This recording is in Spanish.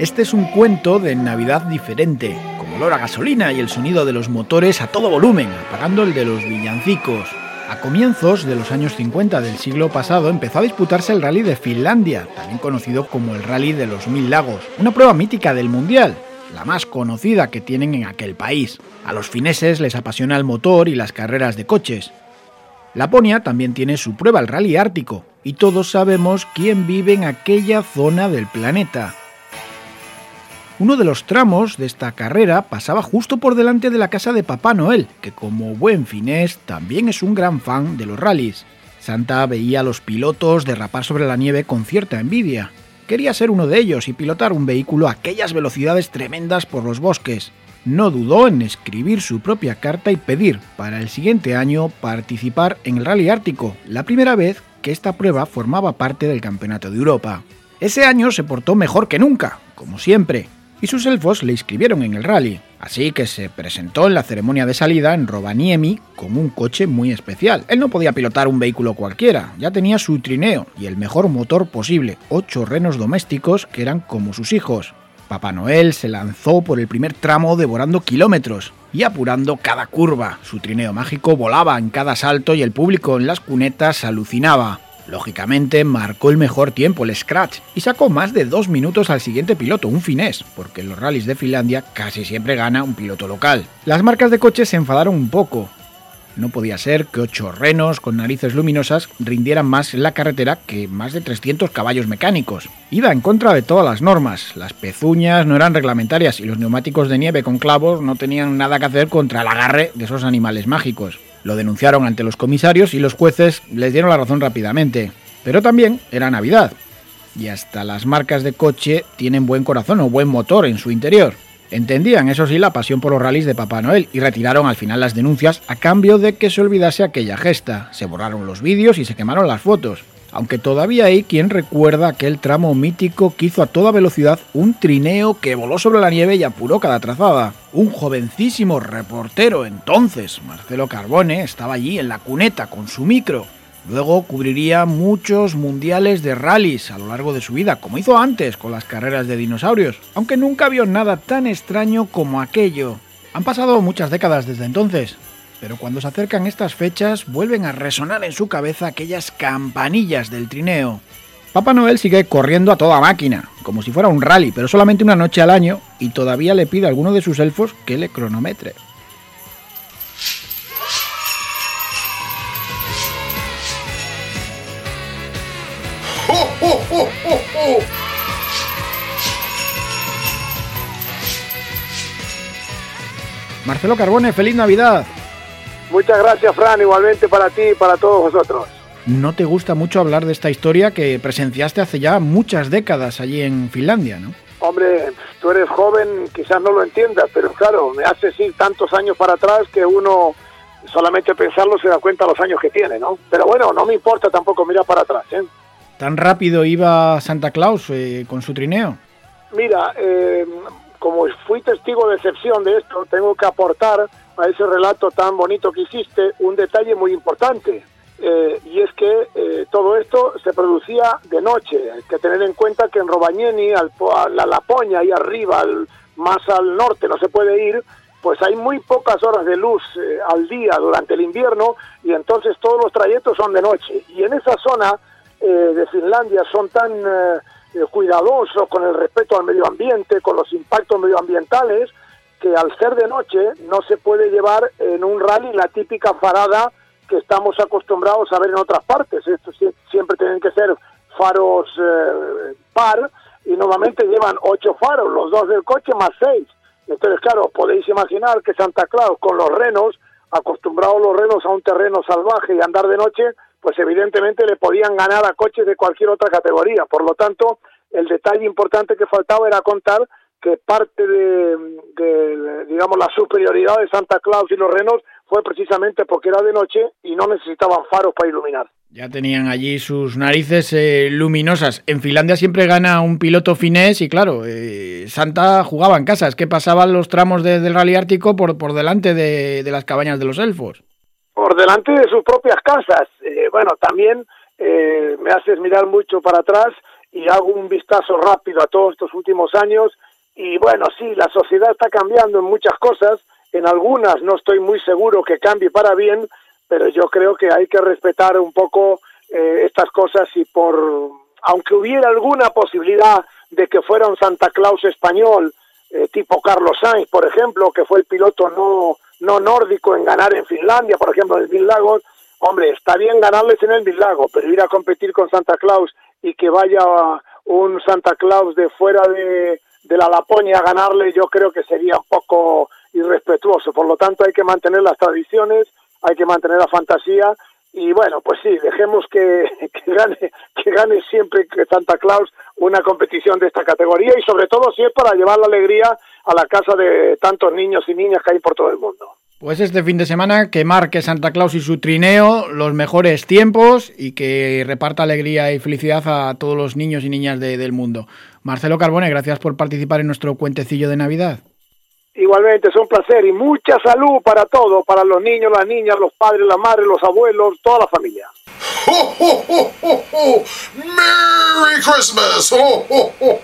Este es un cuento de Navidad diferente, con olor a gasolina y el sonido de los motores a todo volumen, apagando el de los villancicos. A comienzos de los años 50 del siglo pasado empezó a disputarse el Rally de Finlandia, también conocido como el Rally de los Mil Lagos, una prueba mítica del Mundial, la más conocida que tienen en aquel país. A los fineses les apasiona el motor y las carreras de coches. Laponia también tiene su prueba, el Rally Ártico, y todos sabemos quién vive en aquella zona del planeta. Uno de los tramos de esta carrera pasaba justo por delante de la casa de Papá Noel, que como buen finés también es un gran fan de los rallies. Santa veía a los pilotos derrapar sobre la nieve con cierta envidia. Quería ser uno de ellos y pilotar un vehículo a aquellas velocidades tremendas por los bosques. No dudó en escribir su propia carta y pedir para el siguiente año participar en el Rally Ártico, la primera vez que esta prueba formaba parte del Campeonato de Europa. Ese año se portó mejor que nunca, como siempre, y sus elfos le inscribieron en el rally, así que se presentó en la ceremonia de salida en Rovaniemi con un coche muy especial. Él no podía pilotar un vehículo cualquiera, ya tenía su trineo y el mejor motor posible, ocho renos domésticos que eran como sus hijos. Papá Noel se lanzó por el primer tramo devorando kilómetros y apurando cada curva. Su trineo mágico volaba en cada salto y el público en las cunetas alucinaba. Lógicamente marcó el mejor tiempo, el Scratch, y sacó más de dos minutos al siguiente piloto, un finés, porque en los rallies de Finlandia casi siempre gana un piloto local. Las marcas de coches se enfadaron un poco. No podía ser que ocho renos con narices luminosas rindieran más en la carretera que más de 300 caballos mecánicos. Iba en contra de todas las normas. Las pezuñas no eran reglamentarias y los neumáticos de nieve con clavos no tenían nada que hacer contra el agarre de esos animales mágicos. Lo denunciaron ante los comisarios y los jueces les dieron la razón rápidamente. Pero también era Navidad. Y hasta las marcas de coche tienen buen corazón o buen motor en su interior. Entendían, eso sí, la pasión por los rallies de Papá Noel y retiraron al final las denuncias a cambio de que se olvidase aquella gesta. Se borraron los vídeos y se quemaron las fotos aunque todavía hay quien recuerda aquel tramo mítico que hizo a toda velocidad un trineo que voló sobre la nieve y apuró cada trazada. Un jovencísimo reportero entonces, Marcelo Carbone, estaba allí en la cuneta con su micro. Luego cubriría muchos mundiales de rallies a lo largo de su vida, como hizo antes con las carreras de dinosaurios, aunque nunca vio nada tan extraño como aquello. Han pasado muchas décadas desde entonces, pero cuando se acercan estas fechas vuelven a resonar en su cabeza aquellas campanillas del trineo. Papá Noel sigue corriendo a toda máquina, como si fuera un rally, pero solamente una noche al año y todavía le pide a alguno de sus elfos que le cronometre. Marcelo Carbone, feliz Navidad. Muchas gracias, Fran, igualmente para ti y para todos vosotros. ¿No te gusta mucho hablar de esta historia que presenciaste hace ya muchas décadas allí en Finlandia, no? Hombre, tú eres joven, quizás no lo entiendas, pero claro, me hace ir tantos años para atrás que uno solamente pensarlo se da cuenta los años que tiene, ¿no? Pero bueno, no me importa tampoco mirar para atrás, ¿eh? ¿Tan rápido iba Santa Claus eh, con su trineo? Mira, eh, como fui testigo de excepción de esto, tengo que aportar a ese relato tan bonito que hiciste un detalle muy importante. Eh, y es que eh, todo esto se producía de noche. Hay que tener en cuenta que en Robañeni, al, a la Lapoña, ahí arriba, más al norte, no se puede ir, pues hay muy pocas horas de luz eh, al día durante el invierno y entonces todos los trayectos son de noche. Y en esa zona de Finlandia son tan cuidadosos con el respeto al medio ambiente, con los impactos medioambientales, que al ser de noche no se puede llevar en un rally la típica farada que estamos acostumbrados a ver en otras partes. Esto siempre tienen que ser faros eh, par y normalmente llevan ocho faros, los dos del coche más seis. Entonces, claro, podéis imaginar que Santa Claus con los renos, acostumbrados los renos a un terreno salvaje y andar de noche, pues evidentemente le podían ganar a coches de cualquier otra categoría. Por lo tanto, el detalle importante que faltaba era contar que parte de, digamos, la superioridad de Santa Claus y los renos fue precisamente porque era de noche y no necesitaban faros para iluminar. Ya tenían allí sus narices eh, luminosas. En Finlandia siempre gana un piloto finés y claro, eh, Santa jugaba en casa. Es que pasaban los tramos del rally ártico por, por delante de, las cabañas de los elfos. Por delante de sus propias casas. Eh, bueno, también me haces mirar mucho para atrás y hago un vistazo rápido a todos estos últimos años y bueno, sí, la sociedad está cambiando en muchas cosas, en algunas no estoy muy seguro que cambie para bien, pero yo creo que hay que respetar un poco eh, estas cosas y por, aunque hubiera alguna posibilidad de que fuera un Santa Claus español, eh, tipo Carlos Sainz, por ejemplo, que fue el piloto no, no nórdico en ganar en Finlandia, por ejemplo, en el Mil hombre, está bien ganarles en el Mil pero ir a competir con Santa Claus y que vaya un Santa Claus de fuera de, de la Laponia ganarle, yo creo que sería un poco irrespetuoso. Por lo tanto, hay que mantener las tradiciones, hay que mantener la fantasía y bueno, pues sí, dejemos que, que, gane, que gane siempre que Santa Claus una competición de esta categoría y sobre todo si es para llevar la alegría a la casa de tantos niños y niñas que hay por todo el mundo. Pues este fin de semana que marque Santa Claus y su trineo los mejores tiempos y que reparta alegría y felicidad a todos los niños y niñas de, del mundo. Marcelo Carbone, gracias por participar en nuestro cuentecillo de Navidad. Igualmente, es un placer y mucha salud para todos, para los niños, las niñas, los padres, las madres, los abuelos, toda la familia. ¡Ho, ho, ho, ho, ho! ¡Merry Christmas! ¡Ho, ho, ho,